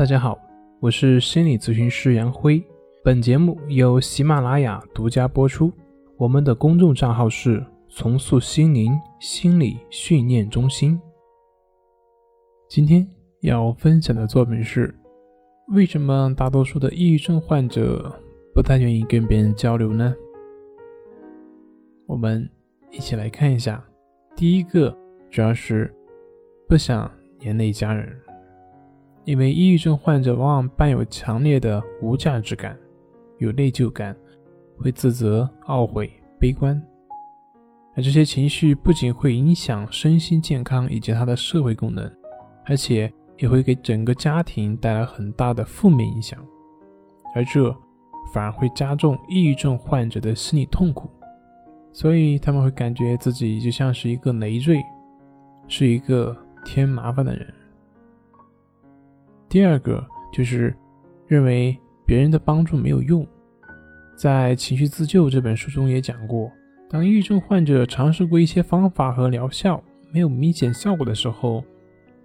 大家好，我是心理咨询师杨辉。本节目由喜马拉雅独家播出。我们的公众账号是“重塑心灵心理训练中心”。今天要分享的作品是：为什么大多数的抑郁症患者不太愿意跟别人交流呢？我们一起来看一下。第一个主要是不想连累家人，因为抑郁症患者往往伴有强烈的无价值感，有内疚感，会自责、懊悔、悲观。而这些情绪不仅会影响身心健康以及他的社会功能，而且也会给整个家庭带来很大的负面影响，而这反而会加重抑郁症患者的心理痛苦。所以他们会感觉自己就像是一个累赘，是一个添麻烦的人。第二个就是认为别人的帮助没有用。在《情绪自救》这本书中也讲过，当抑郁症患者尝试过一些方法和疗效没有明显效果的时候，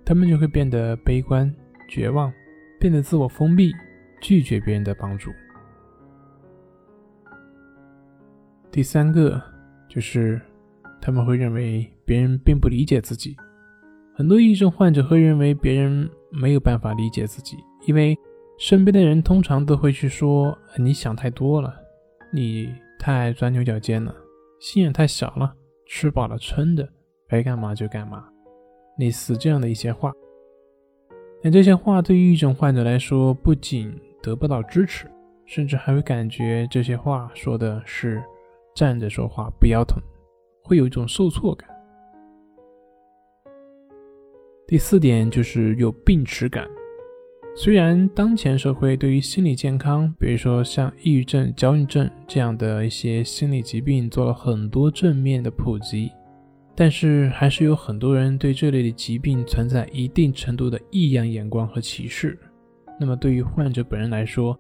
他们就会变得悲观、绝望，变得自我封闭，拒绝别人的帮助。第三个。就是他们会认为别人并不理解自己，很多抑郁症患者会认为别人没有办法理解自己，因为身边的人通常都会去说你想太多了，你太钻牛角尖了，心眼太小了，吃饱了撑的，该干嘛就干嘛，类似这样的一些话。但这些话对于抑郁症患者来说，不仅得不到支持，甚至还会感觉这些话说的是。站着说话不腰疼，会有一种受挫感。第四点就是有病耻感。虽然当前社会对于心理健康，比如说像抑郁症、焦虑症这样的一些心理疾病做了很多正面的普及，但是还是有很多人对这类的疾病存在一定程度的异样眼光和歧视。那么对于患者本人来说，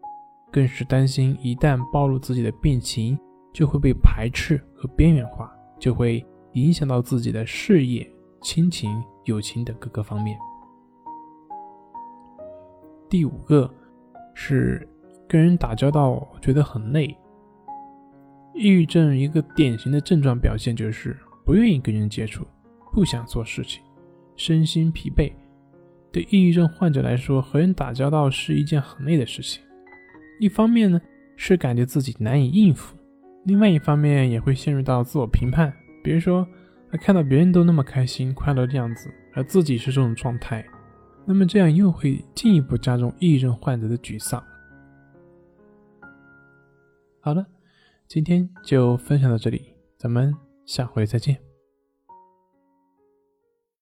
更是担心一旦暴露自己的病情。就会被排斥和边缘化，就会影响到自己的事业、亲情、友情等各个方面。第五个是跟人打交道觉得很累。抑郁症一个典型的症状表现就是不愿意跟人接触，不想做事情，身心疲惫。对抑郁症患者来说，和人打交道是一件很累的事情。一方面呢，是感觉自己难以应付。另外一方面也会陷入到自我评判，比如说，看到别人都那么开心快乐的样子，而自己是这种状态，那么这样又会进一步加重抑郁症患者的沮丧。好了，今天就分享到这里，咱们下回再见。